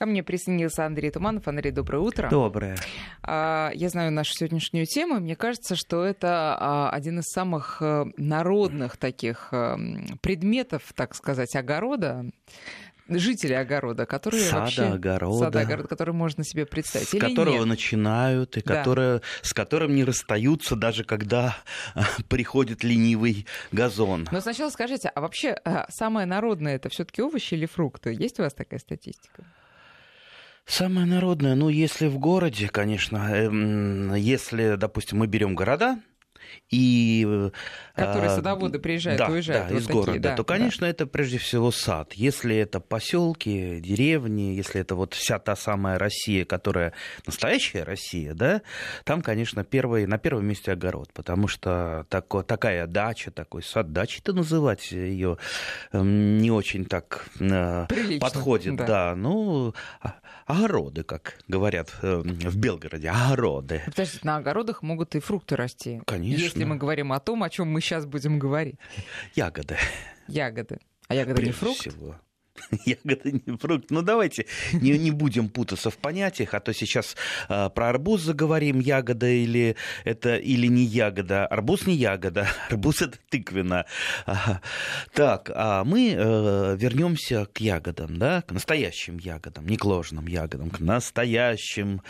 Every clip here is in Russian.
Ко мне присоединился Андрей Туманов. Андрей, доброе утро. Доброе. А, я знаю нашу сегодняшнюю тему. Мне кажется, что это а, один из самых э, народных таких э, предметов, так сказать, огорода жители огорода, которые сада, вообще... огорода. Сада, огорода, который можно себе представить. С которого нет? начинают, и Да. которое, с которым не расстаются, даже когда а, приходит ленивый газон. Но сначала скажите, а вообще самое народное это все-таки овощи или фрукты? Есть у вас такая статистика? Самое народное, ну, если в городе, конечно, эм, если, допустим, мы берем города, и... э, Которые а, садоводы приезжают, да, уезжают. Да, вот из такие, города, да, то, да. конечно, это прежде всего сад. Если это поселки, деревни, если это вот вся та самая Россия, которая настоящая Россия, да, там, конечно, первый, на первом месте огород, потому что тако- такая дача, такой сад, дачей-то называть ее не очень так э, Прилично, подходит, да. да. Ну, а- огороды, как говорят э, в Белгороде, огороды. Подождите, на огородах могут и фрукты расти. Конечно. Если мы говорим о том, о чем мы сейчас будем говорить. Ягоды. Ягоды. А ягода не Прежде фрукт? всего. Ягода не фрукт. Ну, давайте не, не будем путаться в понятиях, а то сейчас а, про арбуз заговорим, ягода или это или не ягода. Арбуз не ягода, арбуз это тыквенно. Ага. Так, а мы э, вернемся к ягодам, да, к настоящим ягодам, не к ложным ягодам, к настоящим.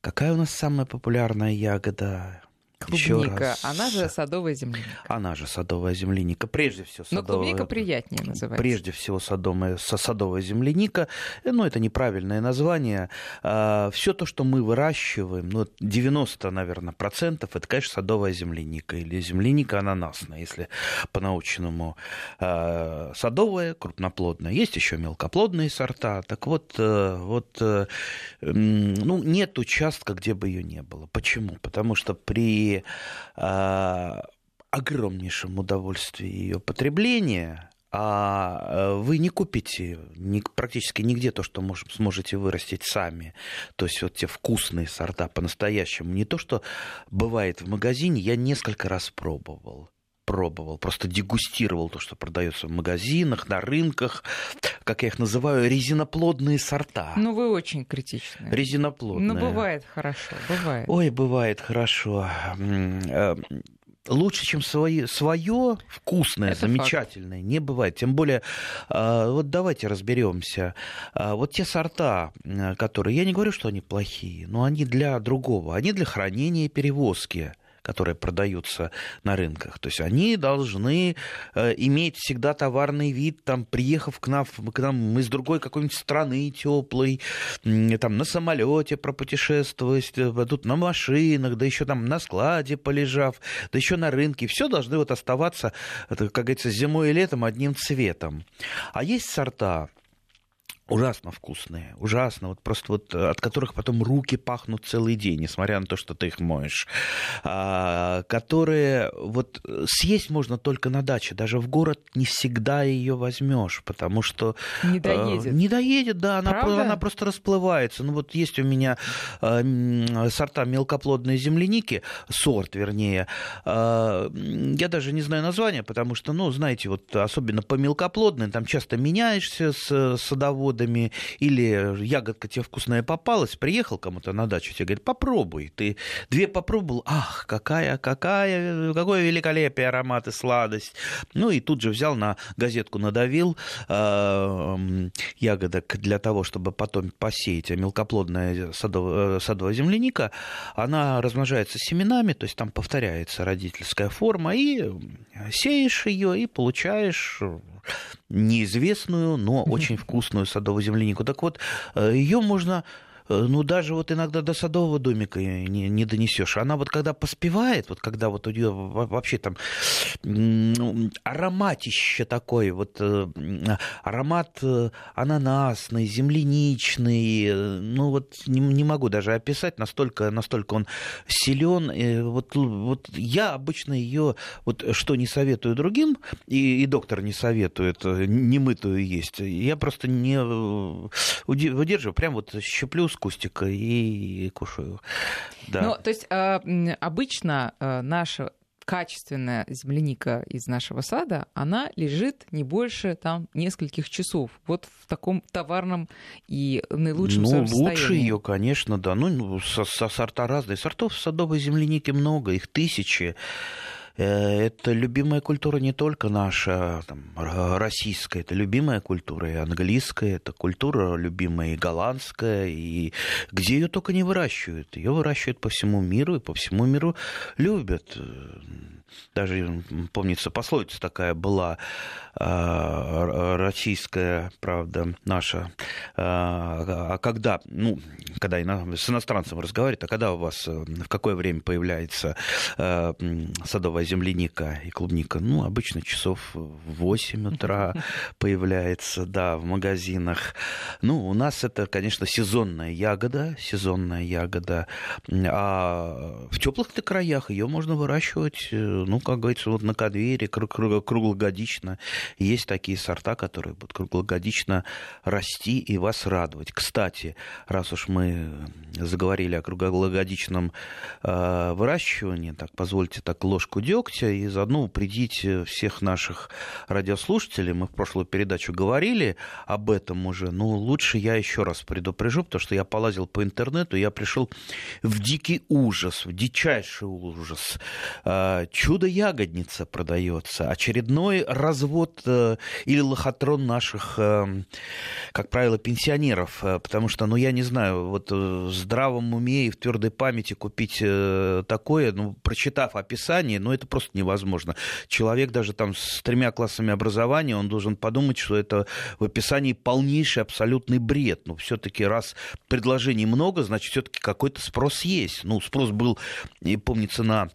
Какая у нас самая популярная ягода? Еще Клубника. раз. Она же садовая земляника. Она же садовая земляника. Прежде всего Но садовая... клубника приятнее называется. Прежде всего садовая, садовая земляника. Э, Ну, это неправильное название. Все то, что мы выращиваем, ну, 90, наверное, процентов, это, конечно, садовая земляника или земляника ананасная, если по-научному. А, Садовая, крупноплодная. Есть еще мелкоплодные сорта. Так вот, э, вот э, ну, нет участка, где бы ее не было. Почему? Потому что при а, огромнейшем удовольствии ее потребления, а э, вы не купите ни- практически нигде то, что мож- сможете вырастить сами. То есть вот те вкусные сорта по-настоящему. Не то, что бывает в магазине, я несколько раз пробовал пробовал, просто дегустировал то, что продается в магазинах, на рынках, как я их называю, резиноплодные сорта. Ну, вы очень критичны. Резиноплодные. Ну, бывает хорошо, бывает. Ой, бывает хорошо. Э, Лучше, чем свое, свое вкусное, Это замечательное, не бывает. Тем более, э, вот давайте разберемся. А, Вот те сорта, э, которые, я не говорю, что они плохие, но они для другого, они для хранения и перевозки которые продаются на рынках. То есть они должны э, иметь всегда товарный вид, там, приехав к нам, к нам из другой какой-нибудь страны теплой, там, на самолете пропутешествовать, э, тут на машинах, да еще там на складе полежав, да еще на рынке. Все должны вот оставаться, это, как говорится, зимой и летом одним цветом. А есть сорта, ужасно вкусные, ужасно, вот просто вот э, от которых потом руки пахнут целый день, несмотря на то, что ты их моешь, а, которые вот э, съесть можно только на даче, даже в город не всегда ее возьмешь, потому что Не э, доедет. не доедет, да, она, Правда? она просто расплывается. Ну вот есть у меня м, сорта мелкоплодной земляники, сорт, вернее, м, я даже не знаю названия, потому что, ну, знаете, вот особенно по мелкоплодной, там часто меняешься с э, садоводами, или ягодка тебе вкусная попалась, приехал кому-то на дачу, тебе говорит, попробуй. Ты две попробовал, ах, какая, какая, какое великолепие, аромат и сладость. Ну и тут же взял на газетку, надавил э, ягодок для того, чтобы потом посеять. А мелкоплодная садовая, садовая земляника, она размножается семенами, то есть там повторяется родительская форма, и сеешь ее и получаешь неизвестную, но очень вкусную садовую землянику. Так вот, ее можно э, ну, даже вот иногда до садового домика не, не донесешь. Она вот когда поспевает, вот когда вот у нее вообще там ароматище такой, вот э, аромат э, ананасный, земляничный, э, ну вот не, не могу даже описать, настолько, настолько он силен. Э, Вот, вот я обычно ее, вот что не советую другим, и, и доктор не советует э, немытую есть, я просто не э, выдерживаю, прям вот щеплю с кустика и, кушаю. Да. Ну, то есть а, обычно а, наша качественная земляника из нашего сада, она лежит не больше там нескольких часов. Вот в таком товарном и наилучшем ну, состоянии. лучше ее, конечно, да. Ну, ну, со, со сорта разные. Сортов садовой земляники много, их тысячи. Э, это любимая культура не только наша, там, российская, это любимая культура и английская, это культура любимая и голландская, и где ее только не выращивают. Ее выращивают по всему миру, и по всему миру любят даже, помнится, пословица такая была, а, российская, правда, наша, а, а когда, ну, когда с иностранцем разговаривать, а когда у вас, э, в какое время появляется э, садовая земляника и клубника? Ну, обычно часов в 8 утра появляется, да, в магазинах. Ну, у нас это, конечно, сезонная ягода, сезонная ягода, а в теплых краях ее можно выращивать, э, ну, как говорится, вот на кадвере круглогодично. Есть такие сорта, которые будут круглогодично расти и вас радовать. Кстати, раз уж мы заговорили о круглогодичном э, выращивании, так позвольте так ложку дегтя и заодно упредить всех наших радиослушателей. Мы в прошлую передачу говорили об этом уже, но лучше я еще раз предупрежу, потому что я полазил по интернету, я пришел в дикий ужас, в дичайший ужас. Э, чудо-ягодница продается, очередной развод э, или лохотрон наших, э, как правило, пенсионеров, э, потому что, ну, я не знаю, вот в здравом уме и в твердой памяти купить такое, ну, прочитав описание, ну, это просто невозможно. Человек даже там с тремя классами образования, он должен подумать, что это в описании полнейший абсолютный бред. Ну, все-таки раз предложений много, значит, все-таки какой-то спрос есть. Ну, спрос был, и помнится, на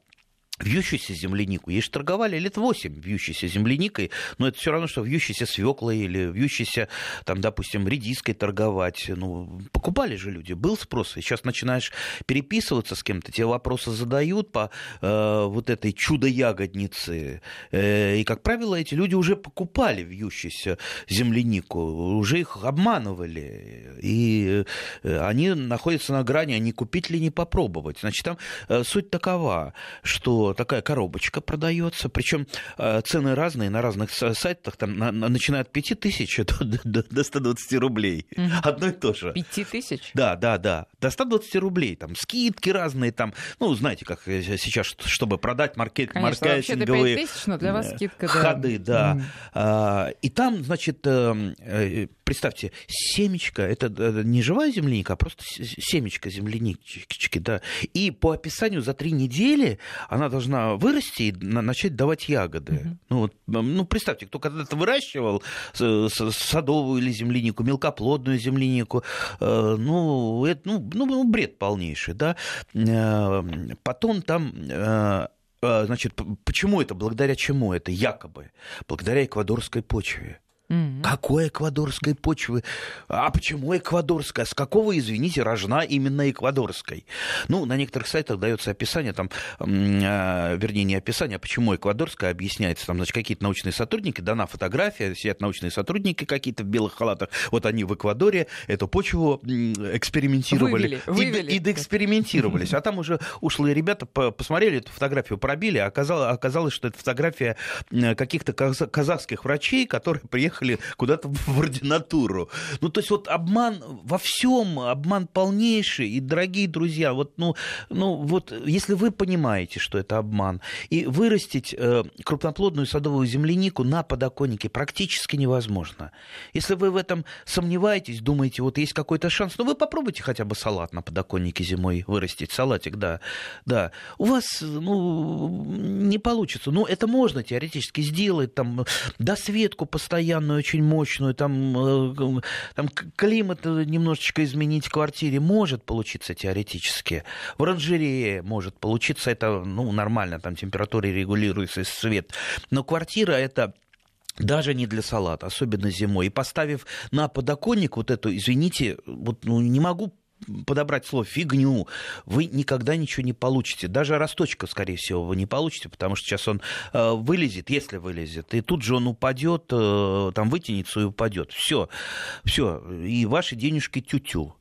вьющуюся землянику. Ей же торговали лет 8 вьющейся земляникой, но это все равно, что вьющейся свеклой или вьющейся, там, допустим, редиской торговать. Ну, покупали же люди, был спрос. И сейчас начинаешь переписываться с кем-то, тебе вопросы задают по э, вот этой чудо-ягоднице. Э, и, как правило, эти люди уже покупали вьющуюся землянику, уже их обманывали. И э, они находятся на грани, а не купить ли, не попробовать. Значит, там э, суть такова, что такая коробочка продается, причем э, цены разные на разных сайтах, там на, на, начиная от 5 тысяч до, до, до 120 рублей. Угу. Одно и то же. 5 тысяч? Да, да, да. До 120 рублей. Там скидки разные, там, ну, знаете, как сейчас, чтобы продать маркет, Конечно, маркетинговые тысяч, но для вас скидка, да. ходы, да. Угу. А, и там, значит, э, э, представьте, семечко, это не живая земляника, а просто семечко землянички, да. И по описанию за три недели она должна вырасти и начать давать ягоды. Угу. Ну, вот, ну, представьте, кто когда-то выращивал садовую или землянику, мелкоплодную землянику, э, ну, это, ну, ну, ну, бред полнейший, да. Э, потом там э, Значит, почему это? Благодаря чему это? Якобы. Благодаря эквадорской почве. Угу. Какой эквадорской почвы? А почему эквадорская? С какого, извините, рожна именно эквадорской? Ну, на некоторых сайтах дается описание, там, э, вернее, не описание, а почему эквадорская объясняется. Там, значит, какие-то научные сотрудники, дана фотография, сидят научные сотрудники какие-то в белых халатах. Вот они в Эквадоре эту почву экспериментировали. Вывели, вывели. И, и доэкспериментировались. А там уже ушлые ребята посмотрели эту фотографию, пробили, а оказалось, оказалось что это фотография каких-то казахских врачей, которые приехали уехали куда-то в ординатуру. Ну, то есть вот обман во всем, обман полнейший. И, дорогие друзья, вот, ну, ну, вот если вы понимаете, что это обман, и вырастить э, крупноплодную садовую землянику на подоконнике практически невозможно. Если вы в этом сомневаетесь, думаете, вот есть какой-то шанс, ну, вы попробуйте хотя бы салат на подоконнике зимой вырастить, салатик, да, да. У вас, ну, не получится. Ну, это можно теоретически сделать, там, досветку постоянно ванную очень мощную, там, э, там климат немножечко изменить в квартире может получиться теоретически. В оранжерее может получиться, это ну, нормально, там температура регулируется, свет. Но квартира это даже не для салата, особенно зимой. И поставив на подоконник вот эту, извините, вот ну, не могу подобрать слово фигню, вы никогда ничего не получите. Даже росточка, скорее всего, вы не получите, потому что сейчас он э, вылезет, если вылезет, и тут же он упадет, э, там вытянется и упадет. Все, все, и ваши денежки тю-тю.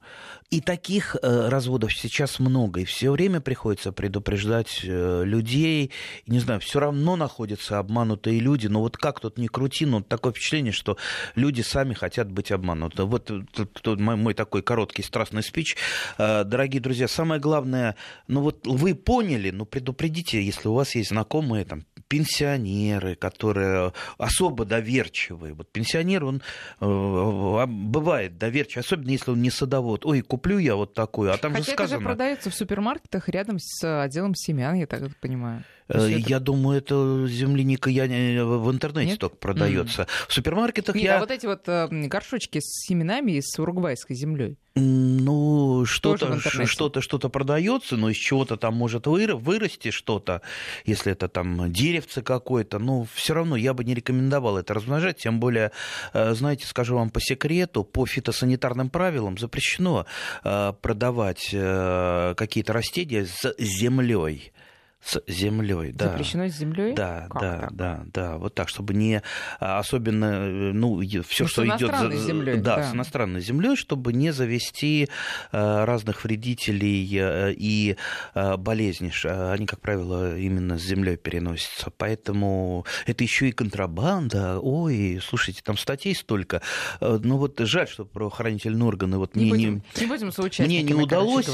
И таких э, разводов сейчас много, и все время приходится предупреждать э, людей. Не знаю, все равно находятся обманутые люди. Но вот как тут ни крути, но такое впечатление, что люди сами хотят быть обмануты. Вот тут, тут мой, мой такой короткий страстный спич. Э, дорогие друзья, самое главное, ну вот вы поняли, ну предупредите, если у вас есть знакомые там пенсионеры, которые особо доверчивые. Вот пенсионер, он э, бывает доверчивый, особенно если он не садовод. Ой, куплю я вот такую, а там Хотя же сказано... это же продается в супермаркетах рядом с отделом семян, я так понимаю. Э, я это... думаю, это земляника я не, в интернете Нет? только продается. Mm. В супермаркетах Нет, я... а вот эти вот э, горшочки с семенами и с уругвайской землей. Ну, что-то, что-то, что-то продается, но из чего-то там может вырасти что-то, если это там деревце какое-то. Ну, все равно я бы не рекомендовал это размножать, тем более, э, знаете, скажу вам по секрету, по фитосанитарным правилам запрещено продавать какие-то растения с землей с землей, да. Запрещено с землей? Да, как да, так? да, да. Вот так, чтобы не а, особенно, э, ну, все, ну, что идет за, землей, да, да, с иностранной землей, чтобы не завести э, разных вредителей э, и болезней. Они, как правило, именно с землей переносятся. Поэтому это еще и контрабанда. Ой, слушайте, там статей столько. Ну вот жаль, что правоохранительные органы вот не, не, не, будем мне не удалось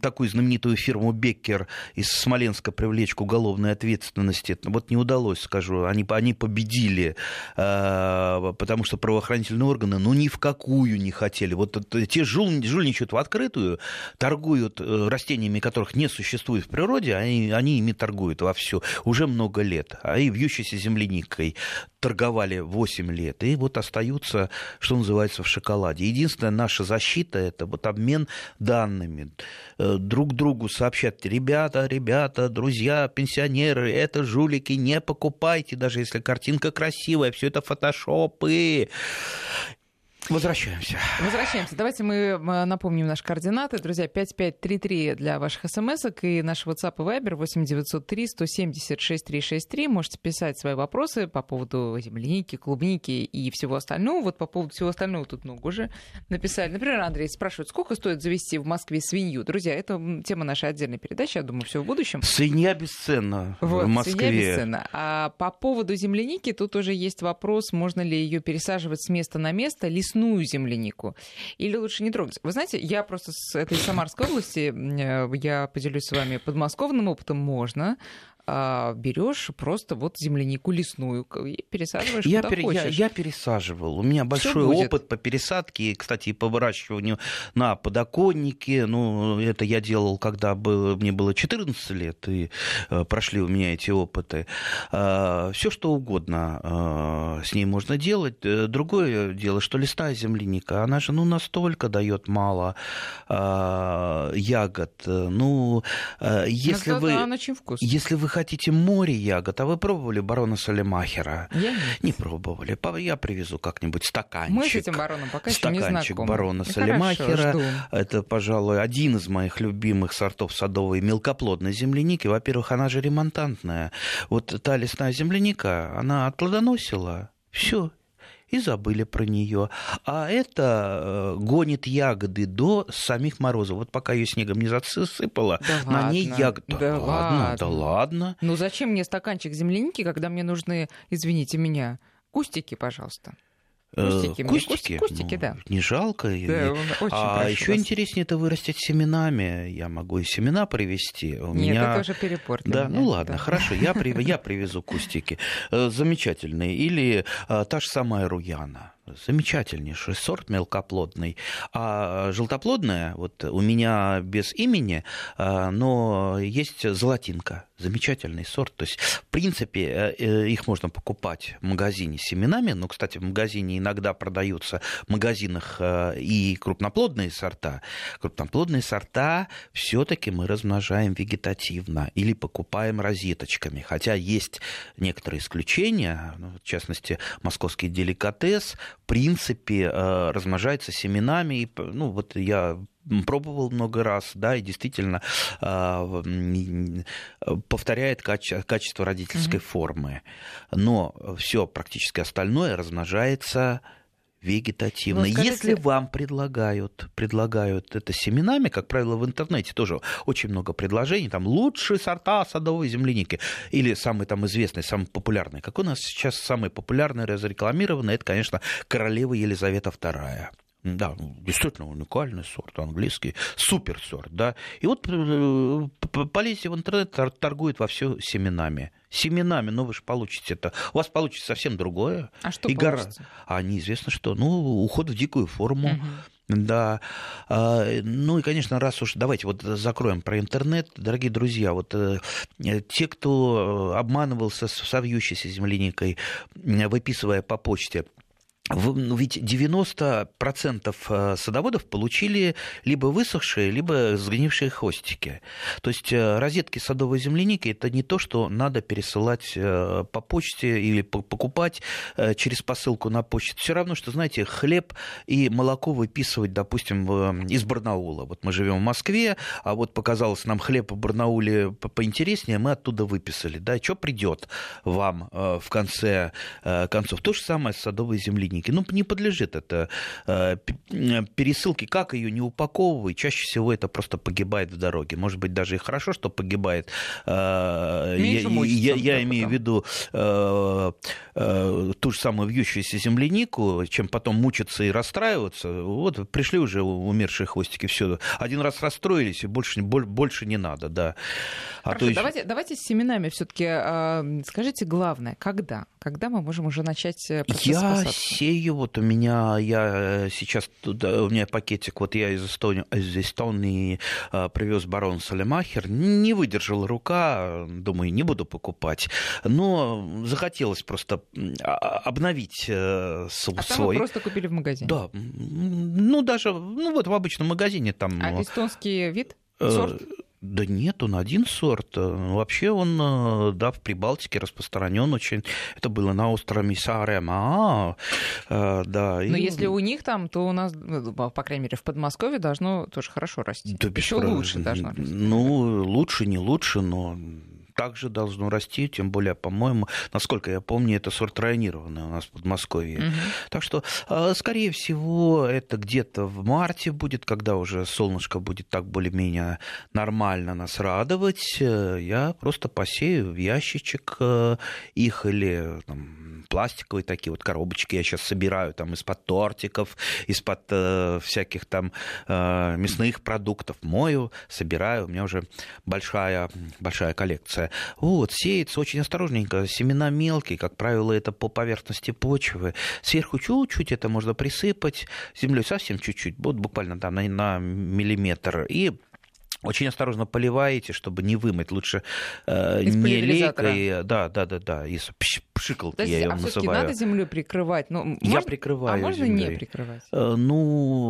такую знаменитую фирму Беккер например, из Смоленска привлечь к уголовной ответственности. Вот не удалось, скажу. Они, они победили, э, потому что правоохранительные органы ну ни в какую не хотели. Вот те жул, жульничают в открытую, торгуют э, растениями, которых не существует в природе, они, они ими торгуют вовсю уже много лет. А и вьющейся земляникой торговали 8 лет, и вот остаются, что называется, в шоколаде. Единственная наша защита – это вот обмен данными. Э, друг другу сообщать, ребята, ребята, друзья, пенсионеры, это жулики, не покупайте, даже если картинка красивая, все это фотошопы. Возвращаемся. Возвращаемся. Давайте мы напомним наши координаты. Друзья, 5533 для ваших смс и наш WhatsApp и Viber 8903 176 363. Можете писать свои вопросы по поводу земляники, клубники и всего остального. Вот по поводу всего остального тут много уже написали. Например, Андрей спрашивает, сколько стоит завести в Москве свинью? Друзья, это тема нашей отдельной передачи, я думаю, все в будущем. Свинья бесценна вот, в Москве. Свинья бесценна. А по поводу земляники тут уже есть вопрос, можно ли ее пересаживать с места на место, лесную землянику? Или лучше не трогать? Вы знаете, я просто с этой Самарской области, э, я поделюсь с вами подмосковным опытом, можно берешь просто вот землянику лесную и пересаживаешь я куда пере, хочешь. Я, я пересаживал. У меня большой опыт по пересадке, кстати, и по выращиванию на подоконнике. Ну, это я делал, когда было, мне было 14 лет, и э, прошли у меня эти опыты. Э, все что угодно э, с ней можно делать. Э, другое дело, что листая земляника, она же ну, настолько дает мало э, ягод. Ну, э, если вы... Она очень вкусная. Если вы хотите море ягод, а вы пробовали барона Салемахера? Я нет. Не пробовали. Я привезу как-нибудь стаканчик. Мы с этим бароном пока еще не Стаканчик барона ну, Салемахера. Хорошо, Это, пожалуй, один из моих любимых сортов садовой мелкоплодной земляники. Во-первых, она же ремонтантная. Вот та лесная земляника, она отплодоносила. Все, и забыли про нее. А это э, гонит ягоды до самих морозов. Вот пока ее снегом не засыпало, да на ладно, ней ягоды. Да, да ладно, ладно, да ладно. Ну зачем мне стаканчик земляники, когда мне нужны, извините меня, кустики, пожалуйста? Кустики, кустики, кустики ну, да. Не жалко. Да, очень а еще вас. интереснее это вырастить семенами. Я могу и семена привезти. У Нет, меня... это уже перепор. Да, меня. ну ладно, да. хорошо, я, при... я привезу кустики. Э, замечательные. Или э, та же самая руяна замечательнейший сорт мелкоплодный. А желтоплодная, вот у меня без имени, а, но есть золотинка, замечательный сорт. То есть, в принципе, э, э, их можно покупать в магазине с семенами, но, кстати, в магазине иногда продаются в магазинах э, и крупноплодные сорта. Крупноплодные сорта все-таки мы размножаем вегетативно или покупаем розеточками, хотя есть некоторые исключения, ну, в частности, московский деликатес, принципе э, размножается семенами. И, ну, вот я пробовал много раз, да, и действительно э, повторяет каче- качество родительской mm-hmm. формы. Но все практически остальное размножается вегетативно. Ну, скажите... Если вам предлагают, предлагают это семенами, как правило, в интернете тоже очень много предложений, там лучшие сорта садовой земляники или самый там известный, самый популярный. Какой у нас сейчас самый популярный, разрекламированный, это, конечно, королева Елизавета II. Да, действительно уникальный сорт, английский, супер сорт, да. И вот э, полезьте в интернет, торгует во все семенами. Семенами, ну вы же получите это. У вас получится совсем другое. А что и получится? А неизвестно что. Ну, уход в дикую форму. Угу. Да. А, ну и, конечно, раз уж давайте вот закроем про интернет. Дорогие друзья, вот э, те, кто обманывался с вьющейся земляникой, выписывая по почте ведь 90% э, садоводов получили либо высохшие, либо сгнившие хвостики. То есть э, розетки садовой земляники – это не то, что надо пересылать э, по почте или покупать через посылку на почту. Все равно, что, знаете, хлеб и молоко выписывать, допустим, из Барнаула. Вот мы живем в Москве, а вот показалось нам хлеб в Барнауле поинтереснее, мы оттуда выписали. Да, что придет вам в конце концов? То же самое с садовой земляникой техники. Ну, не подлежит это э, пересылке. Как ее не упаковывай, чаще всего это просто погибает в дороге. Может быть, даже и хорошо, что погибает. Э, Меньше я, я, я имею в виду э, ту же самую вьющуюся землянику, чем потом мучиться и расстраиваться. Вот пришли уже умершие хвостики, все. Один раз расстроились, и больше, больше не надо, да. А Хорошо, то давайте, давайте с семенами все-таки скажите главное, когда? Когда мы можем уже начать процесс Я посадки? Сею, вот у меня, я э, сейчас, туда, у меня пакетик, вот я из Эстонии, из Эстонии э, привез барон Салемахер, не выдержала рука, думаю, не буду покупать, но захотелось просто а, обновить э, свой. А там вы просто купили в магазине? Да, ну даже, ну вот в обычном магазине там. А эстонский вид? Сорт? Да нет, он один сорт. Вообще он, э, да, в Прибалтике распространен очень. Это было на острове Саарема. А, да. Но и... если у них там, то у нас, ну, по крайней мере, в Подмосковье должно тоже хорошо расти. Да, Еще лучше должно расти. Ну, лучше, не лучше, но также должно расти, тем более, по-моему, насколько я помню, это сорт районированный у нас в Подмосковье. Угу. Так что, а, скорее всего, это где-то в марте будет, когда уже солнышко будет так более-менее нормально нас радовать. Я просто посею в ящичек э, их или там, пластиковые такие вот коробочки я сейчас собираю там из-под тортиков, из-под э, всяких там э, мясных продуктов, мою, собираю, у меня уже большая, большая коллекция. Вот, сеется очень осторожненько, семена мелкие, как правило, это по поверхности почвы. Сверху чуть-чуть это можно присыпать землей, совсем чуть-чуть, вот буквально да, на, на миллиметр, и очень осторожно поливаете, чтобы не вымыть. Лучше э, не лейкой. Да, да, да, да. Из пшикалки То есть, я ее а называю. надо землю прикрывать? Ну, я можно... прикрываю А можно землей. не прикрывать? Э, ну,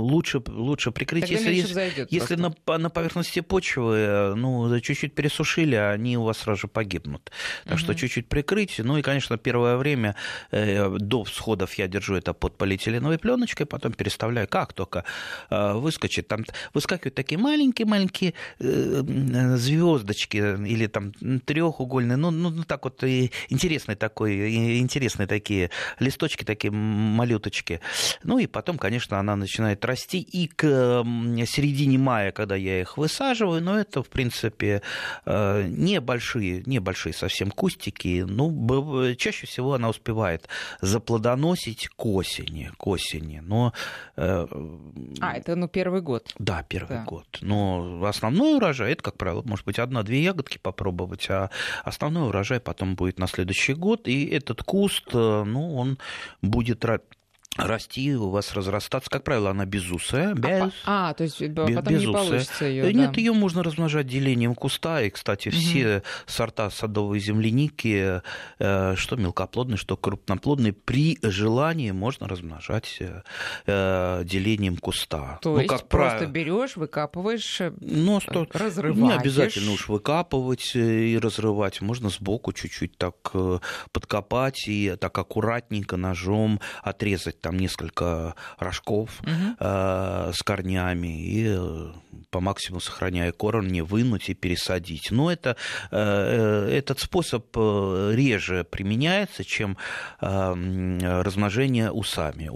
лучше, лучше прикрыть. Тогда если если, если на, на поверхности почвы, э, ну, чуть-чуть пересушили, они у вас сразу же погибнут. Так угу. что чуть-чуть прикрыть. Ну и, конечно, первое время э, до всходов я держу это под полиэтиленовой пленочкой, потом переставляю. Как только э, выскочит, там выскакивают такие маленькие-маленькие Э, звездочки или там трехугольные, ну, ну, ну так вот интересные такой, интересные такие листочки, такие малюточки. Ну и потом, конечно, она начинает расти, и к середине мая, когда я их высаживаю, но ну, это, в принципе, э, небольшие, небольшие совсем кустики, ну, чаще всего она успевает заплодоносить к осени, к осени, но... Э, а, это, ну, первый год. Да, первый да. год. Но основной урожай урожай. Это, как правило, может быть, одна-две ягодки попробовать, а основной урожай потом будет на следующий год. И этот куст, э, ну, он будет расти, у вас разрастаться. Как правило, она безусая. Без, а, а, то есть потом безусая. не получится ее. Нет, да. ее можно размножать делением куста. И, кстати, угу. все сорта садовой земляники, э, что мелкоплодные, что крупноплодные, при желании можно размножать э, делением куста. То ну, есть как просто прав... берешь, выкапываешь, ну, что... разрываешь. Не обязательно уж выкапывать и разрывать. Можно сбоку чуть-чуть так подкопать и так аккуратненько ножом отрезать там несколько рожков угу. э, с корнями и э, по максимуму сохраняя корень, не вынуть и пересадить. Но это, э, э этот способ э, реже применяется, чем э, размножение усами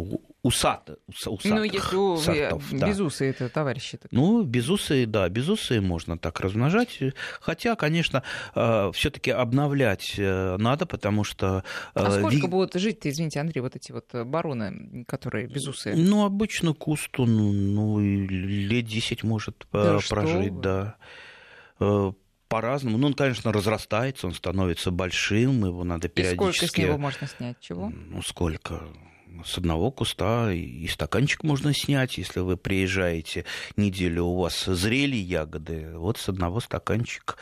усатых, усатых Ну, если у, сортов. Да. безусые это товарищи. Так. Ну, безусые, да, безусые можно так размножать. Хотя, конечно, все-таки обновлять надо, потому что... А сколько ви... будут жить-то, извините, Андрей, вот эти вот бароны, которые безусые? Ну, обычно кусту, ну, ну лет 10 может да прожить, да по-разному. Ну, он, конечно, разрастается, он становится большим, его надо периодически... И сколько с него можно снять? Чего? Ну, сколько? С одного куста и стаканчик можно снять, если вы приезжаете неделю, у вас зрели ягоды, вот с одного стаканчика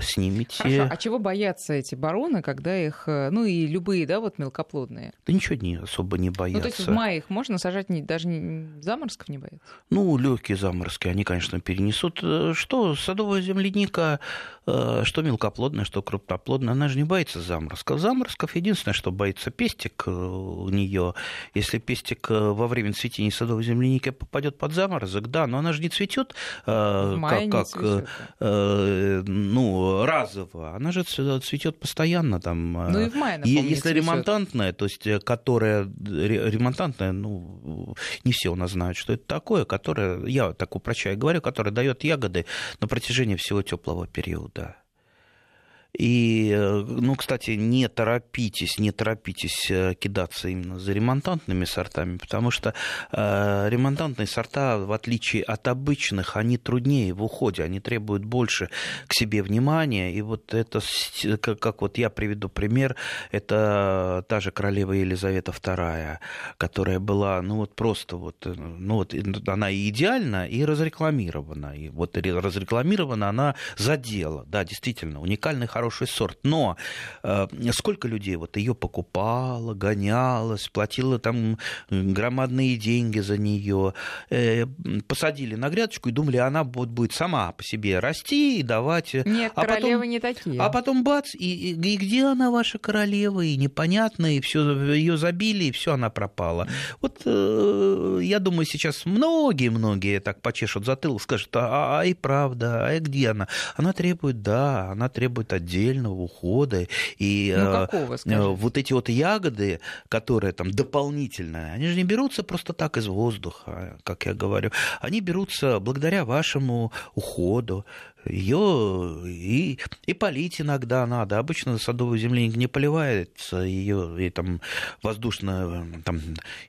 снимите. Хорошо. А чего боятся эти бароны, когда их, э, ну и любые, да, вот мелкоплодные? Да ничего не особо не боятся. Ну, то есть в мае их можно сажать, не, даже не, заморозков не боятся? Ну, легкие заморозки, они, конечно, перенесут. Э, что садовая земляника, э, что мелкоплодная, что крупноплодная, она же не боится заморозков. Заморозков единственное, что боится пестик у нее. Если пестик во время цветения садовой земляники попадет под заморозок, да, но она же не цветет как, как цветет, да. ну, разово, она же цветет постоянно там. Ну и в мае, напомню, Если ремонтантная, то есть э, которая ремонтантная, ну, не все у нас знают, что это такое, которая, я так упрощаю говорю, которая дает ягоды на протяжении всего теплого периода. И, э, ну, кстати, не торопитесь, не торопитесь э, кидаться именно за ремонтантными сортами, потому что э, ремонтантные сорта, в отличие от обычных, они труднее в уходе, они требуют больше к себе внимания. И вот это, как, как вот я приведу пример, это та же королева Елизавета II, которая была, ну, вот просто вот, э, ну, вот она и идеальна, и разрекламирована. И вот разрекламирована она за дело, да, действительно, уникальный хороший сорт. Но э, сколько людей вот ее покупало, гонялось, платило там громадные деньги за нее, э, посадили на грядочку и думали, она вот будет сама по себе расти и давать. Э, Нет, а королевы потом, не такие. А потом бац, и, и, и где она ваша королева, и непонятно, и все ее забили, и все она пропала. Вот э, я думаю, сейчас многие-многие так почешут затылок, скажут, а, а и правда, а где она? Она требует, да, она требует отдельного ухода. И ну, э, какого, э, вот эти вот ягоды, которые там дополнительные, они же не берутся просто так из воздуха, как я говорю. Они берутся благодаря вашему уходу, ее и, и полить иногда надо. Обычно садовый земляник не поливается, ее и там воздушно, там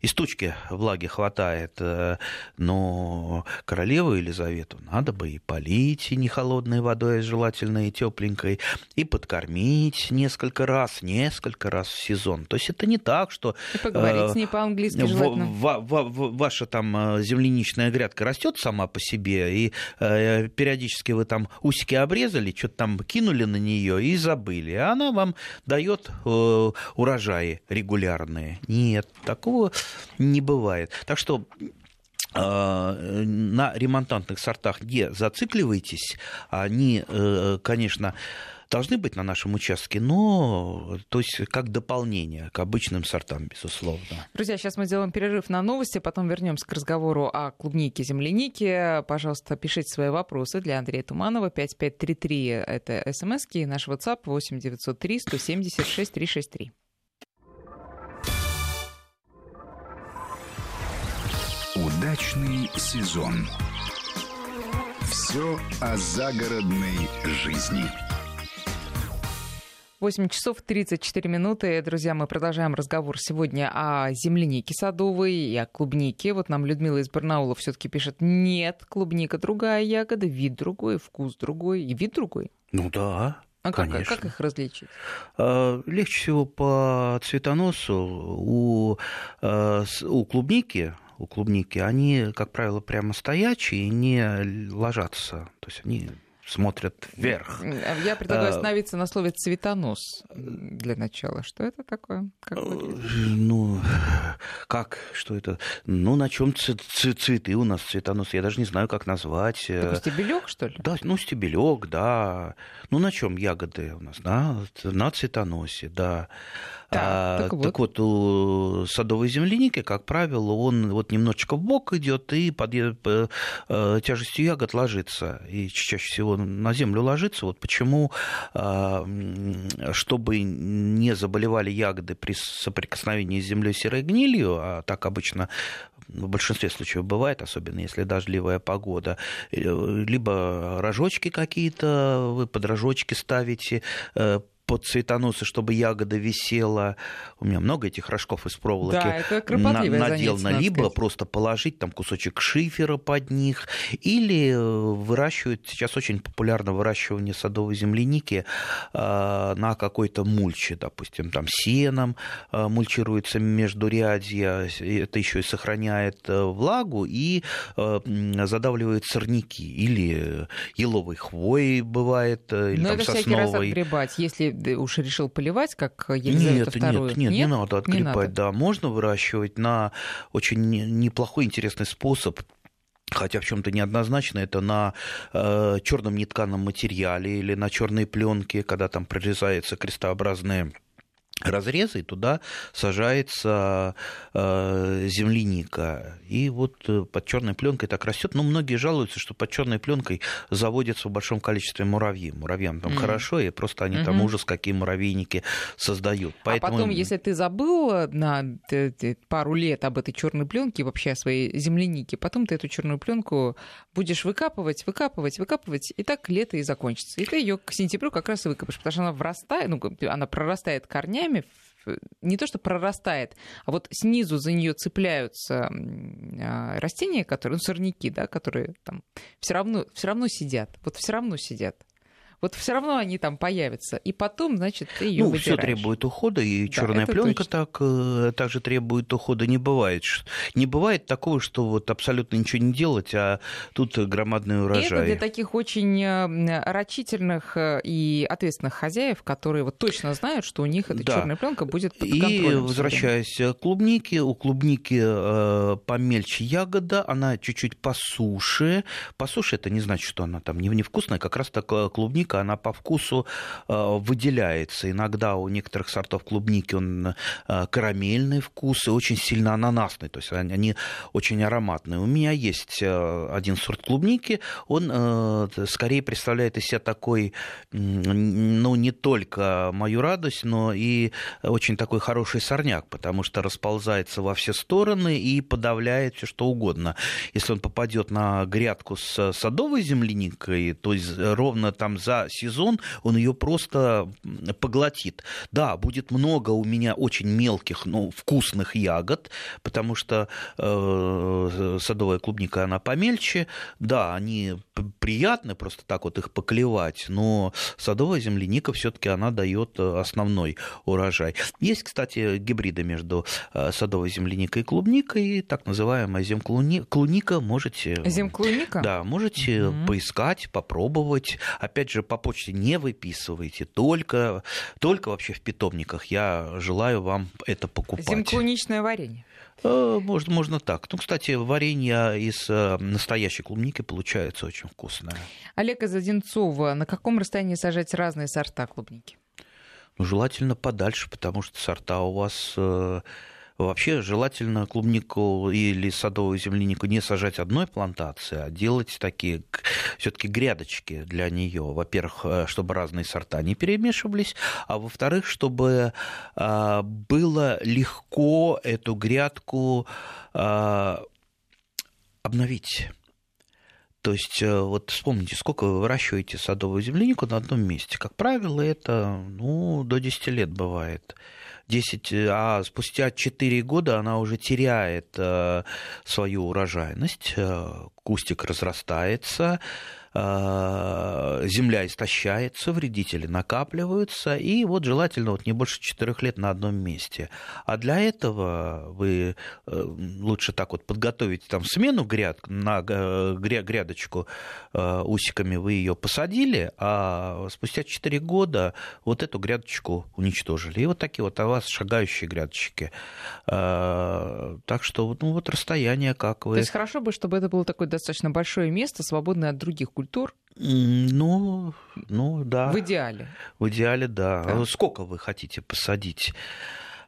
источки влаги хватает. Э, но королеву Елизавету надо бы и полить и не холодной водой, а желательно и тепленькой, и подкормить несколько раз, несколько раз в сезон. То есть это не так, что... И поговорить э, с ней по-английски желательно. В, в, в, ваша там э, земляничная грядка растет сама по себе, и э, периодически вы там усики обрезали, что-то там кинули на нее и забыли. А она вам дает э, урожаи регулярные. Нет, такого не бывает. Так что э, на ремонтантных сортах не зацикливайтесь. Они, э, конечно, должны быть на нашем участке, но то есть как дополнение к обычным сортам, безусловно. Друзья, сейчас мы сделаем перерыв на новости, потом вернемся к разговору о клубнике, землянике. Пожалуйста, пишите свои вопросы для Андрея Туманова. 5533 — это смс и наш WhatsApp 8 903 176 363. Удачный сезон. Все о загородной жизни. 8 часов 34 минуты. Друзья, мы продолжаем разговор сегодня о землянике садовой и о клубнике. Вот нам Людмила из Барнаула все таки пишет, нет, клубника другая ягода, вид другой, вкус другой и вид другой. Ну да, а как, как их различить? А, легче всего по цветоносу у, а, у клубники у клубники, они, как правило, прямо стоячие, не ложатся. То есть они смотрят вверх. Я предлагаю а, остановиться на слове цветонос для начала. Что это такое? Как э, ну, как? Что это? Ну, на чем цветы у нас цветонос? Я даже не знаю, как назвать. Такой стебелек, что ли? Да, ну, стебелек, да. Ну, на чем ягоды у нас? Да, на цветоносе, да. Да, так, вот. так вот, у садовой земляники, как правило, он вот немножечко в бок идет и под э, тяжестью ягод ложится. И чаще всего на землю ложится. Вот почему, а, чтобы не заболевали ягоды при соприкосновении с землей серой гнилью, а так обычно в большинстве случаев бывает, особенно если дождливая погода, э, либо рожочки какие-то, вы под рожочки ставите, э, под цветоносы, чтобы ягода висела. У меня много этих рожков из проволоки да, это на, наделано. Либо сказать. просто положить там кусочек шифера под них. Или э, выращивают, сейчас очень популярно выращивание садовой земляники э, на какой-то мульче, допустим, там сеном э, мульчируется междурядья, это еще и сохраняет э, влагу и э, задавливает сорняки. Или еловой хвоей бывает, э, или Но там это сосновой. всякий раз отгребать, если уж решил поливать, как Елизавета нет, вторую? Нет, нет, не надо отгребать, не надо. да. Можно выращивать на очень неплохой, интересный способ хотя в чем-то неоднозначно, это на э, черном нетканом материале или на черной пленке, когда там прорезаются крестообразные разрезы, и туда сажается э, земляника. И вот э, под черной пленкой так растет. Но многие жалуются, что под черной пленкой заводятся в большом количестве муравьи. Муравьям там mm. хорошо, и просто они mm-hmm. там ужас, какие муравейники создают. Поэтому... А потом, если ты забыл на пару лет об этой черной пленке, вообще о своей землянике, потом ты эту черную пленку будешь выкапывать, выкапывать, выкапывать, и так лето и закончится. И ты ее к сентябрю как раз и выкопаешь, потому что она врастает, ну, она прорастает корнями, корнями не то что прорастает, а вот снизу за нее цепляются а, растения, которые, ну, сорняки, да, которые там все равно, все равно сидят, вот все равно сидят вот все равно они там появятся. И потом, значит, ты ее ну, все требует ухода, и да, черная пленка так э, также требует ухода. Не бывает. Не бывает такого, что вот абсолютно ничего не делать, а тут громадный урожай. И это для таких очень э, рачительных э, и ответственных хозяев, которые вот точно знают, что у них эта да. черная пленка будет под контролем. И возвращаясь к клубнике, у клубники помельче ягода, она чуть-чуть по суше. По суше это не значит, что она там невкусная, как раз такая клубника клубника, она по вкусу э, выделяется. Иногда у некоторых сортов клубники он э, карамельный вкус и очень сильно ананасный, то есть они очень ароматные. У меня есть э, один сорт клубники, он скорее представляет из себя такой, ну, не только мою радость, но и очень такой хороший сорняк, потому что расползается во все стороны и подавляет все что угодно. Если он попадет на грядку с садовой земляникой, то есть ровно там за сезон он ее просто поглотит. Да, будет много у меня очень мелких, но вкусных ягод, потому что э, садовая клубника, она помельче. Да, они приятны просто так вот их поклевать, но садовая земляника все-таки она дает основной урожай. Есть, кстати, гибриды между э, садовой земляникой и клубникой, так называемая земклуника. Можете... Земклуника? Да, можете mm-hmm. поискать, попробовать. Опять же, по почте не выписывайте, только, только вообще в питомниках. Я желаю вам это покупать. Земклуничное варенье. Э, можно, можно так. Ну, кстати, варенье из э, настоящей клубники получается очень вкусное. Олег из Одинцова, на каком расстоянии сажать разные сорта клубники? Ну, желательно подальше, потому что сорта у вас э, Вообще желательно клубнику или садовую землянику не сажать одной плантации, а делать такие все-таки грядочки для нее. Во-первых, э, чтобы разные сорта не перемешивались, а во-вторых, чтобы а, было легко эту грядку а, обновить. То есть, э, вот вспомните, сколько вы выращиваете садовую землянику на одном месте. Как правило, это ну, до 10 лет бывает. 10, э, а спустя 4 года она уже теряет э, свою урожайность, э, кустик разрастается, земля истощается, вредители накапливаются, и вот желательно вот не больше четырех лет на одном месте. А для этого вы э, лучше так вот подготовить там смену гряд, на э, грядочку усиками вы ее посадили, а спустя 4 года вот эту грядочку уничтожили. И вот такие вот у вас шагающие грядочки. Так что ну, вот расстояние как вы... То есть хорошо бы, чтобы это был такой достаточно большое место, свободное от других культур. Ну, ну да. В идеале. В идеале, да. Да. Сколько вы хотите посадить?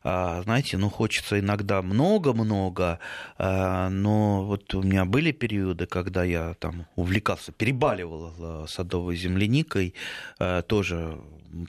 А, знаете, ну хочется иногда много-много, а, но вот у меня были периоды, когда я там увлекался, перебаливал а, садовой земляникой, а, тоже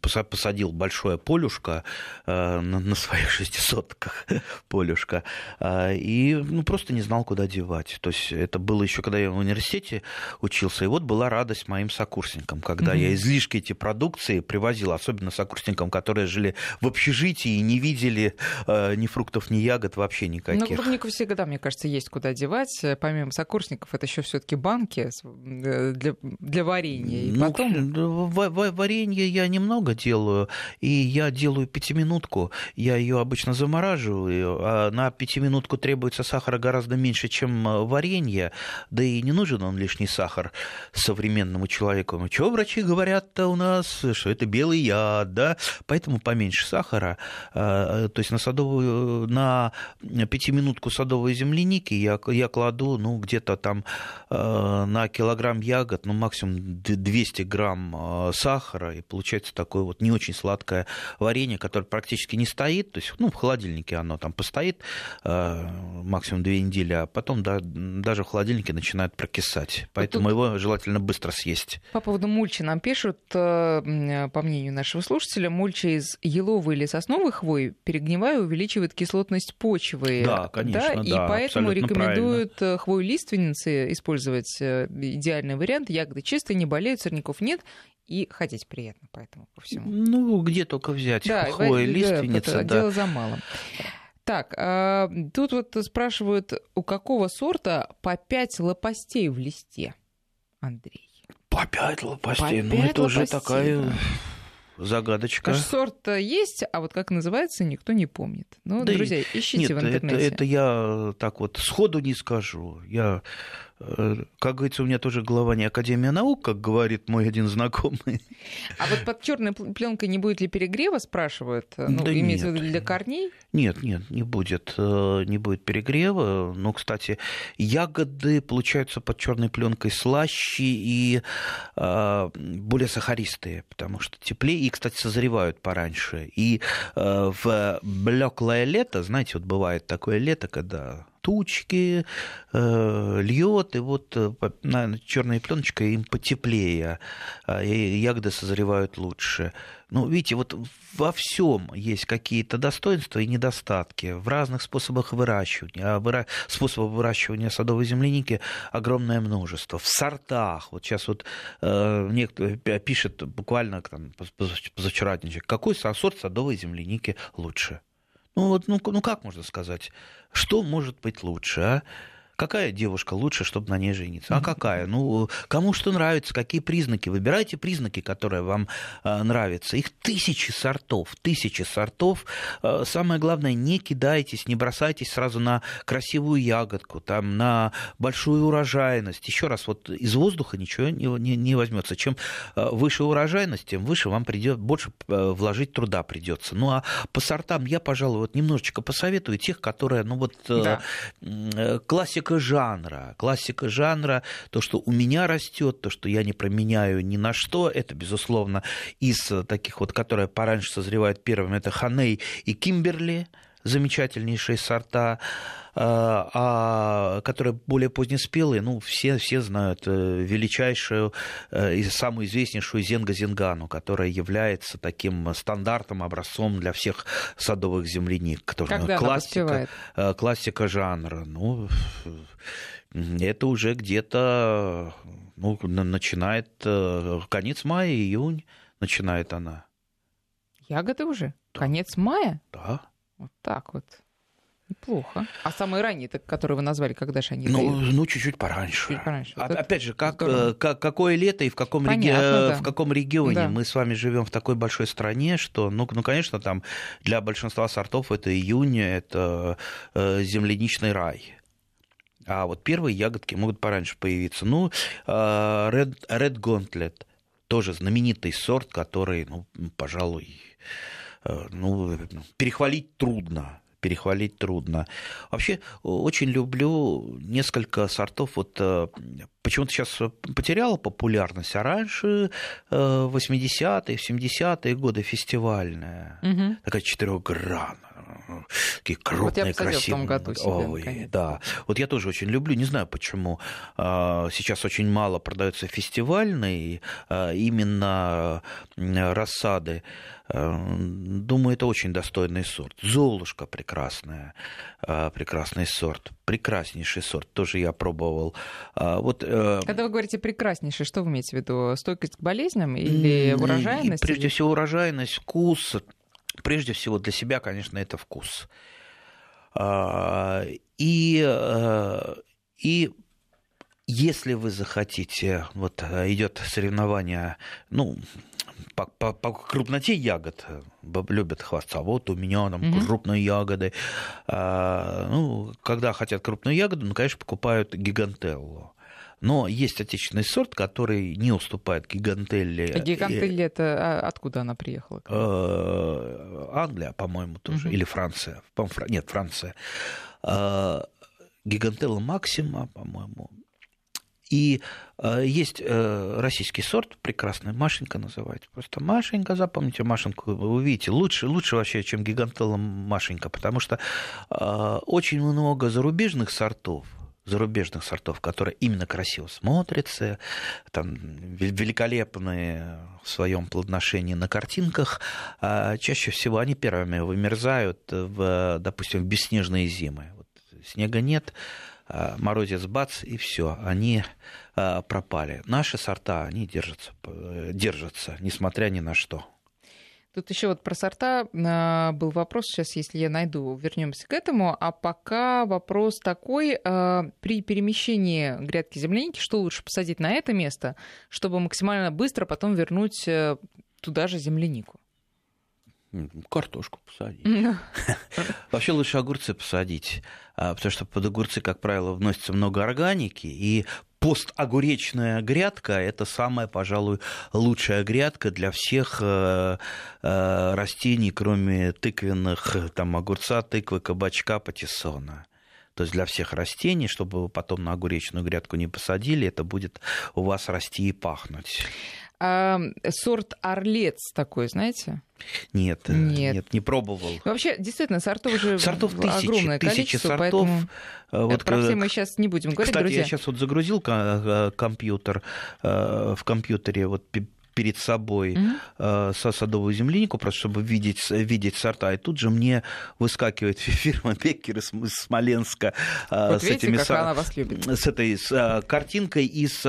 посадил большое полюшко а, на, на своих шестисотках полюшко, а, и ну, просто не знал, куда девать. То есть это было еще, когда я в университете учился, и вот была радость моим сокурсникам, когда Мгм. я излишки эти продукции привозил, особенно сокурсникам, которые жили в общежитии и не видели э, ни фруктов, ни ягод вообще Ну, никаких. клубнику всегда, мне кажется, есть куда девать. Э, Помимо сокурсников, это еще все-таки банки э, для, для варенья. И Ну, потом... ва- ва- варенье я немного делаю, и я делаю пятиминутку. Я ее обычно замораживаю, а на пятиминутку требуется сахара гораздо меньше, чем э, варенье, да и не нужен он лишний сахар современному человеку. Чего врачи говорят-то у нас, что это белый яд, да? Поэтому поменьше сахара. А, То есть на садовую, на пятиминутку садовой земляники я, я кладу, ну, где-то там э, на килограмм ягод, ну, максимум д- 200 грамм э, сахара, и получается такое вот не очень сладкое варенье, которое практически не стоит, то есть, ну, в холодильнике оно там постоит э, максимум две недели, а потом да, даже в холодильнике начинает прокисать, поэтому его желательно быстро съесть. По поводу мульчи нам пишут, э, м, по мнению нашего слушателя, мульча из еловой или сосновой хвои, перегнивая, увеличивает кислотность почвы. Да, конечно, И да, поэтому рекомендуют э, хвою лиственницы использовать э, идеальный вариант. Ягоды чистые, не болеют, сорняков нет. И ходить приятно, поэтому по всему. Ну, где только взять Да, хвоя, да, лиственница, это да. дело за малым. Так, а, тут вот спрашивают, у какого сорта по пять лопастей в листе, Андрей? По пять лопастей, По ну, пять это уже лопастей, такая да. загадочка. Что сорт есть, а вот как называется, никто не помнит. Ну, Да и- друзья, ищите Нет, в это, интернете. это я так вот сходу не скажу. Я, как говорится, у меня тоже голова не Академия наук, как говорит мой один знакомый. А вот под черной пленкой не будет ли перегрева, спрашивают? Ну, Да имеется в виду для корней? Нет, нет, не будет, э, не будет перегрева. Но, кстати, ягоды получаются под черной пленкой слаще и э, более сахаристые, потому что теплее и, кстати, созревают пораньше. И э, в блеклое лето, знаете, вот бывает такое лето, когда тучки, э, льет, и вот э, по- на черной пленочкой им потеплее, а, и ягоды созревают лучше. Ну, видите, вот во всем есть какие-то достоинства и недостатки в разных способах выращивания. А выра- способов выращивания садовой земляники огромное множество. В сортах. Вот сейчас вот э, некто пи- пишет буквально там, поз- поз- позавчера какой со- сорт садовой земляники лучше? Ну вот, ну, ну как можно сказать? Что может быть лучше, а? Какая девушка лучше, чтобы на ней жениться? А какая? Ну, кому что нравится, какие признаки? Выбирайте признаки, которые вам э, нравятся. Их тысячи сортов, тысячи сортов. Э, самое главное, не кидайтесь, не бросайтесь сразу на красивую ягодку, там, на большую урожайность. Еще раз, вот из воздуха ничего не, не, не возьмется. Чем э, выше урожайность, тем выше вам придет, больше э, вложить труда придется. Ну, а по сортам я, пожалуй, вот немножечко посоветую тех, которые, ну, вот э, Да. э, классика жанра. Классика жанра, то, что у меня растет, то, что я не променяю ни на что, это, безусловно, из э, таких вот, которые пораньше созревают первыми, это Ханей и Кимберли, замечательнейшие сорта, а, а которые более позднеспелые, ну, все, все знают э, величайшую э, и самую известнейшую Зенга Зенгану, которая является таким стандартом, образцом для всех садовых земляник. Который, Когда классика, э, классика жанра. Ну, это уже где-то ну, на- начинает э, конец мая, июнь начинает она. Ягоды уже? Конец мая? Да. Вот так вот. Неплохо. А самые ранние, которые вы назвали, когда же они Ну, дают? ну, чуть-чуть пораньше. Чуть пораньше. А- Вот это Опять же, как, здорово. э, как- какое лето и в каком, реги- Понятно, э, да. в каком регионе. Да. Мы с вами живем в такой большой стране, что, ну, ну, конечно, там для большинства сортов это июнь, это э, земляничный рай. А вот первые ягодки могут пораньше появиться. Ну, э, Red, Red Gauntlet, тоже знаменитый сорт, который, ну, пожалуй, ну, перехвалить трудно. перехвалить трудно. Вообще, очень люблю несколько сортов. Вот э, почему-то сейчас потеряла популярность, а раньше 80-е, 70-е годы фестивальная. Угу. Такая четырехгранная такие крупные, вот я красивые. в том году себе, Ой, да. Вот я тоже очень люблю, не знаю почему. А, сейчас очень мало продается фестивальной а, именно рассады. А, думаю, это очень достойный сорт. Золушка прекрасная, прекрасный сорт, прекраснейший сорт. Тоже я пробовал. Вот, э, Когда вы говорите прекраснейший, что вы имеете в виду? Стойкость к болезням или урожайность? Прежде всего урожайность, вкус, Прежде всего для себя, конечно, это вкус. А, и, э, и если вы захотите, вот идет соревнование, ну, по, по, по крупноте ягод любят хвастаться. Вот у меня там mm-hmm. крупные ягоды. А, ну, когда хотят крупную ягоду, ну, конечно, покупают гигантеллу. Но есть отечественный сорт, который не уступает гигантелле. А гигантелле это а, откуда она приехала? Э, Англия, по-моему, тоже. Угу. Или Франция. Нет, Франция. А, гигантелла максима, по-моему. И э, есть э, российский сорт, прекрасный, Машенька называется. Просто Машенька, запомните Машеньку, вы увидите, лучше, лучше вообще, чем гигантелла Машенька, потому что э, очень много зарубежных сортов, зарубежных сортов, которые именно красиво смотрятся, там, великолепные в своем плодоношении на картинках, а чаще всего они первыми вымерзают, в, допустим, в бесснежные зимы. Вот снега нет, а морозец бац, и все, они а, пропали. Наши сорта, они держатся, держатся, несмотря ни на что. Тут еще вот про сорта а, был вопрос, сейчас, если я найду, вернемся к этому. А пока вопрос такой, а, при перемещении грядки земляники, что лучше посадить на это место, чтобы максимально быстро потом вернуть э, туда же землянику? Картошку посадить. Вообще лучше огурцы посадить, а, потому что под огурцы, как правило, вносится много органики, и постогуречная грядка – это самая, пожалуй, лучшая грядка для всех э, э, растений, кроме тыквенных, там, огурца, тыквы, кабачка, патиссона. То есть для всех растений, чтобы вы потом на огуречную грядку не посадили, это будет у вас расти и пахнуть. А, сорт орлец такой, знаете? Нет, э, нет, нет, не пробовал. Вообще, действительно, сортов уже сортов тысячи, огромное тысячи количество, сортов. поэтому э, вот, про все мы сейчас не будем говорить, Кстати, друзья. я сейчас вот загрузил компьютер, в компьютере вот перед собой mm-hmm. со садовую землянику, просто чтобы видеть, видеть сорта. И тут же мне выскакивает фирма Беккер из Смоленска э, вот с, видите, этими, любит. с этой с, э, картинкой, из,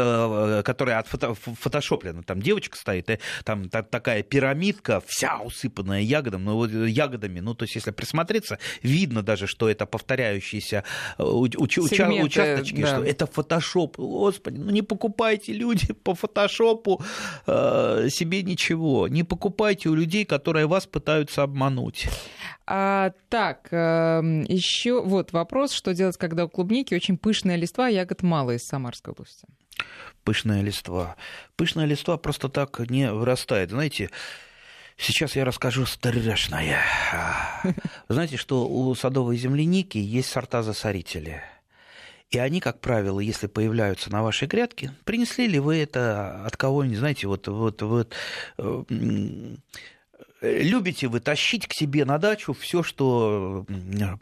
которая от фото, фотошоплена. Там девочка стоит, и там та, такая пирамидка, вся усыпанная ягодами, ну, ягодами. Ну, то есть, если присмотреться, видно даже, что это повторяющиеся уч, Сегменты, участочки, да. что это фотошоп. Господи, ну не покупайте люди по фотошопу Э, себе ничего. Не покупайте у людей, которые вас пытаются обмануть. А, так, э, еще вот вопрос, что делать, когда у клубники очень пышная листва, а ягод мало из Самарской области? Пышная листва. Пышная листва просто так не вырастает. Знаете, Сейчас я расскажу страшное. Знаете, что у садовой земляники есть сорта засорители – и они, как правило, если появляются на вашей грядке, принесли ли вы это от кого-нибудь, знаете, вот, вот, вот э, любите вы тащить к себе на дачу все, что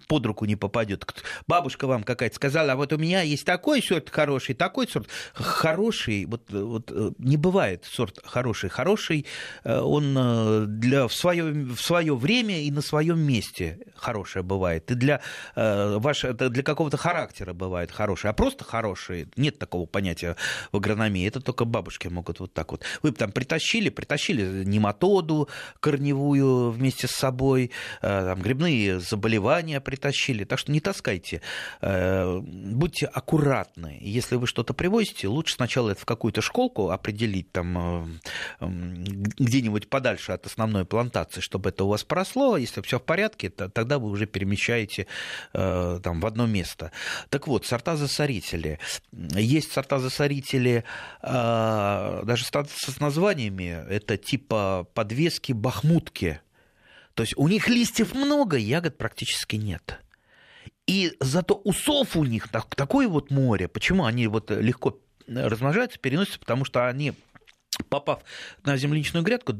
под руку не попадет. Бабушка вам какая-то сказала, а вот у меня есть такой сорт хороший, такой сорт хороший. Вот, вот э, не бывает сорт хороший. Хороший э, он э, для, в, свое, в свое время и на своем месте хорошее бывает. И для, ваш, для какого-то характера бывает хороший. А просто хороший, нет такого понятия в агрономии. Это только бабушки могут вот так вот. Вы там притащили, притащили нематоду, корневую, корневую вместе с собой, э, там, грибные заболевания притащили. Так что не таскайте. Э, будьте аккуратны. Если вы что-то привозите, лучше сначала это в какую-то школку определить, там, э, где-нибудь подальше от основной плантации, чтобы это у вас просло. Если все в порядке, то, тогда вы уже перемещаете там, в одно место. Так вот, сорта засорители. Есть сорта засорители даже с названиями. Это типа подвески бахмут утки. То есть у них листьев много, ягод практически нет. И зато усов у них так, такое вот море. Почему они вот легко размножаются, переносятся? Потому что они попав на земляничную грядку,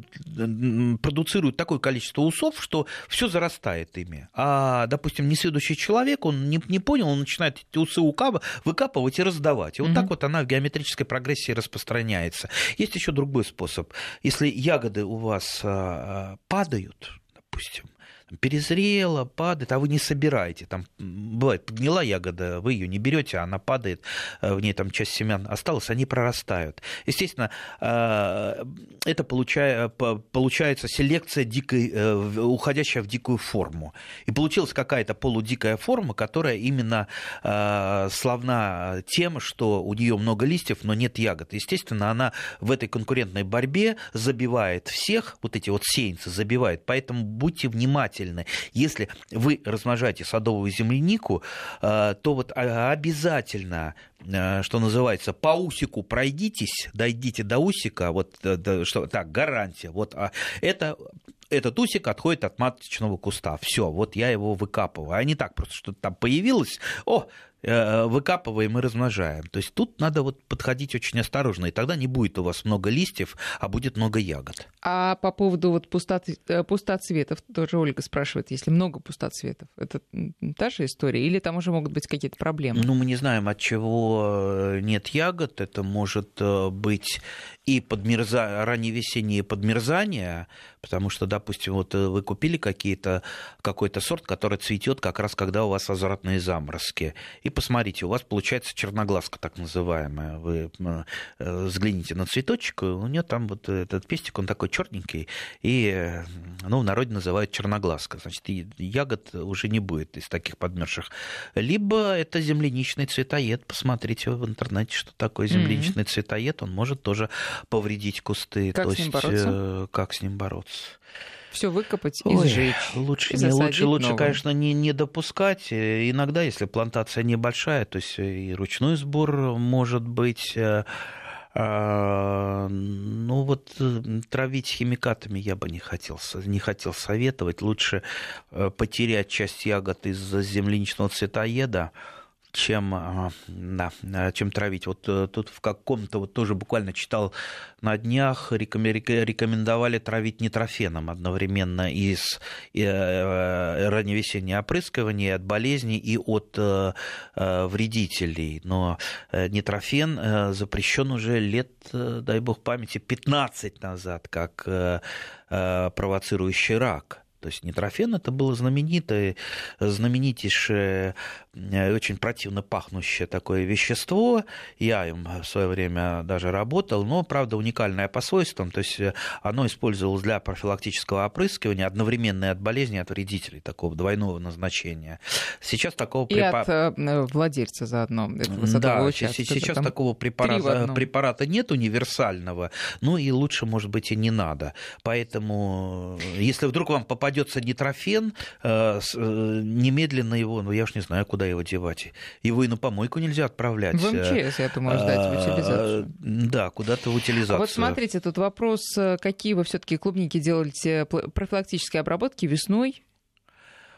продуцируют такое количество усов, что все зарастает ими. А, допустим, несведущий человек, он не, не понял, он начинает эти усы выкапывать и раздавать. И вот mm-hmm. так вот она в геометрической прогрессии распространяется. Есть еще другой способ. Если ягоды у вас а, падают, допустим, перезрела, падает, а вы не собираете. Там бывает, подняла ягода, вы ее не берете, она падает, э, в ней там часть семян осталась, они прорастают. Естественно, э, это получается селекция дикой, э, уходящая в дикую форму. И получилась какая-то полудикая форма, которая именно славна тем, что у нее много листьев, но нет ягод. Естественно, она в этой конкурентной борьбе забивает всех, вот эти вот сеянцы забивает. Поэтому будьте внимательны обязательно. Если вы размножаете садовую землянику, э, то вот обязательно э, что называется, по усику пройдитесь, дойдите до усика, вот э, что, так, гарантия, вот а это этот усик отходит от маточного куста. Все, вот я его выкапываю. А не так просто, что там появилось, о, выкапываем и размножаем. То есть тут надо вот подходить очень осторожно, и тогда не будет у вас много листьев, а будет много ягод. А по поводу вот пустоты, э, пустоцветов, тоже Ольга спрашивает, если много пустоцветов, это та же история, или там уже могут быть какие-то проблемы? Ну, мы не знаем, от чего э, нет ягод, это может быть и подмерза... ранневесенние подмерзания, потому что, допустим, вот э, вы купили какие-то, какой-то сорт, который цветет как раз когда у вас возвратные заморозки. И посмотрите, у вас получается черноглазка так называемая. Вы э, взгляните на цветочек, у нее там вот этот пестик, он такой черненький, и э, ну, в народе называют черноглазка. Значит, ягод уже не будет из таких подмерзших. Либо это земляничный цветоед. Посмотрите в интернете, что такое земляничный mm-hmm. цветоед. Он может тоже повредить кусты. Как То с ним есть, бороться? Как с ним бороться? Все выкопать и сжечь. Лучше, и не, лучше, лучше конечно, не, не допускать. Э, иногда, если плантация небольшая, то есть э, и ручной сбор может быть. Э, а, ну вот травить химикатами я бы не хотел, не хотел советовать. Лучше потерять часть ягод из-за земляничного цветоеда, чем, а, да, чем травить. Вот э, тут в каком-то, вот тоже буквально читал на днях, рекомендовали травить нитрофеном одновременно из э, ранневесеннего опрыскивания, от болезней и от э, вредителей. Но нитрофен запрещен уже лет, дай бог памяти, 15 назад, как провоцирующий рак. То есть нитрофен это было знаменитое, знаменитейшее, э, очень противно пахнущее такое вещество. Я им в свое время даже работал, но, правда, уникальное по свойствам. То есть э, оно использовалось для профилактического опрыскивания, одновременно от болезни, от вредителей, такого двойного назначения. Сейчас такого препарата... от э, владельца заодно Да, участка, сейчас такого препарата, препарата нет универсального, ну и лучше, может быть, и не надо. Поэтому, если вдруг вам попадет попадется нитрофен, э, э, немедленно его, ну я уж не знаю, куда его девать. Его и на помойку нельзя отправлять. В МЧС, я думаю, ждать в а, утилизацию. Да, куда-то в утилизацию. Вот смотрите, тут вопрос, какие вы все-таки клубники делаете профилактические обработки весной?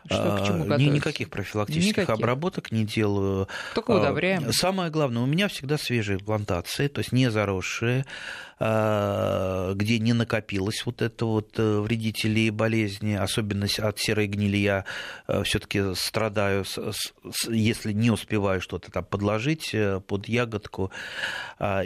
Что, к чему а, готовиться? Никаких профилактических Никаких. обработок не делаю. Только удобряем. Самое главное, у меня всегда свежие плантации, то есть не заросшие. А, где не накопилось вот это вот э, вредителей и болезни, особенно от серой гнили я э, все-таки страдаю, если не успеваю что-то там подложить э, под ягодку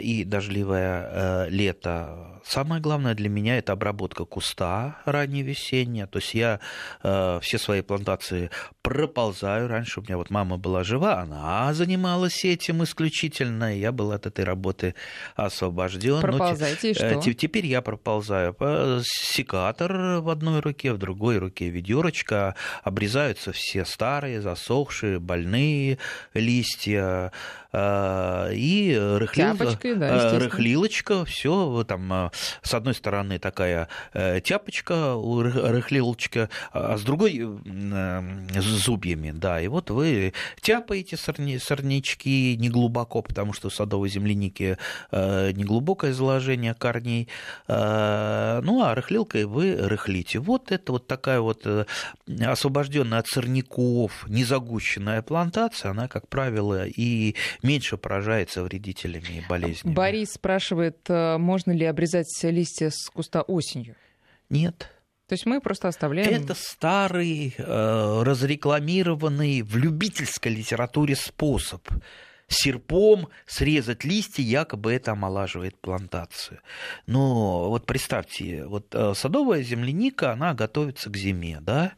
и дождливое лето. Самое главное для меня это обработка куста ранневесенняя, то есть я все свои плантации проползаю. Раньше у меня вот мама была жива, она занималась этим исключительно, я был от этой работы освобожден. Проползайте, и э, что? Теперь я проползаю. Секатор в одной руке, в другой руке ведерочка. Обрезаются все старые, засохшие, больные листья. И рыхлил, Тяпочкой, да, рыхлилочка, все там с одной стороны такая тяпочка у рыхлилочка, а с другой с зубьями, да, и вот вы тяпаете сорни, сорнячки неглубоко, потому что садовой землянике неглубокое заложение корней, ну а рыхлилкой вы рыхлите. Вот это вот такая вот освобожденная от сорняков, незагущенная плантация, она, как правило, и меньше поражается вредителями и болезнями. Борис спрашивает, э, можно ли обрезать листья с куста осенью? Нет. То есть мы просто оставляем... Это старый, э, разрекламированный в любительской литературе способ серпом срезать листья, якобы это омолаживает плантацию. Но вот представьте, вот э, садовая земляника, она готовится к зиме, да,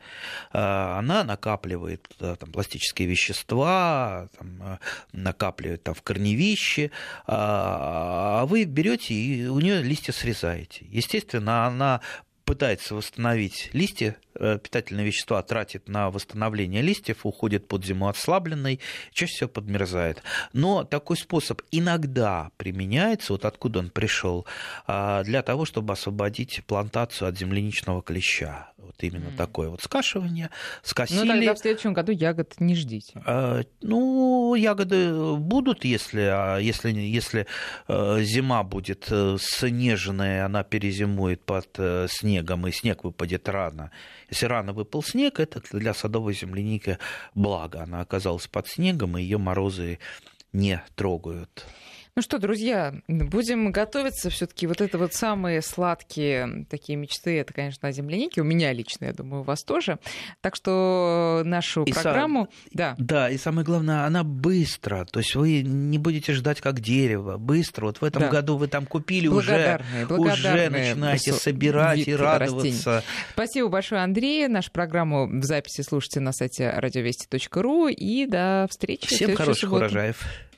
э, она накапливает э, там, пластические вещества, там, накапливает там, в корневище, а вы берете и у нее листья срезаете. Естественно, она пытается восстановить листья, э, питательные вещества тратит на восстановление листьев, уходит под зиму отслабленный, чаще всего подмерзает. Но такой способ иногда применяется, вот откуда он пришел, а, для того, чтобы освободить плантацию от земляничного клеща. Вот именно mm. такое вот скашивание, скосили. Ну, тогда в следующем году ягод не ждите. А, ну, ягоды будут, если, а, если, если э, зима будет э, снежная, она перезимует под снег снегом, и снег выпадет рано. Если рано выпал снег, это для садовой земляники благо. Она оказалась под снегом, и ее морозы не трогают. Ну что, друзья, будем готовиться. Все-таки вот это вот самые сладкие такие мечты, это, конечно, о землянике. У меня лично, я думаю, у вас тоже. Так что нашу и программу... Сам... Да. да, и самое главное, она быстро. То есть вы не будете ждать как дерево. Быстро. Вот в этом да. году вы там купили уже, благодарные уже начинаете собирать и радоваться. Растений. Спасибо большое, Андрей. Нашу программу в записи слушайте на сайте радиовести.ру. И до встречи. Всем хороших субботу. урожаев.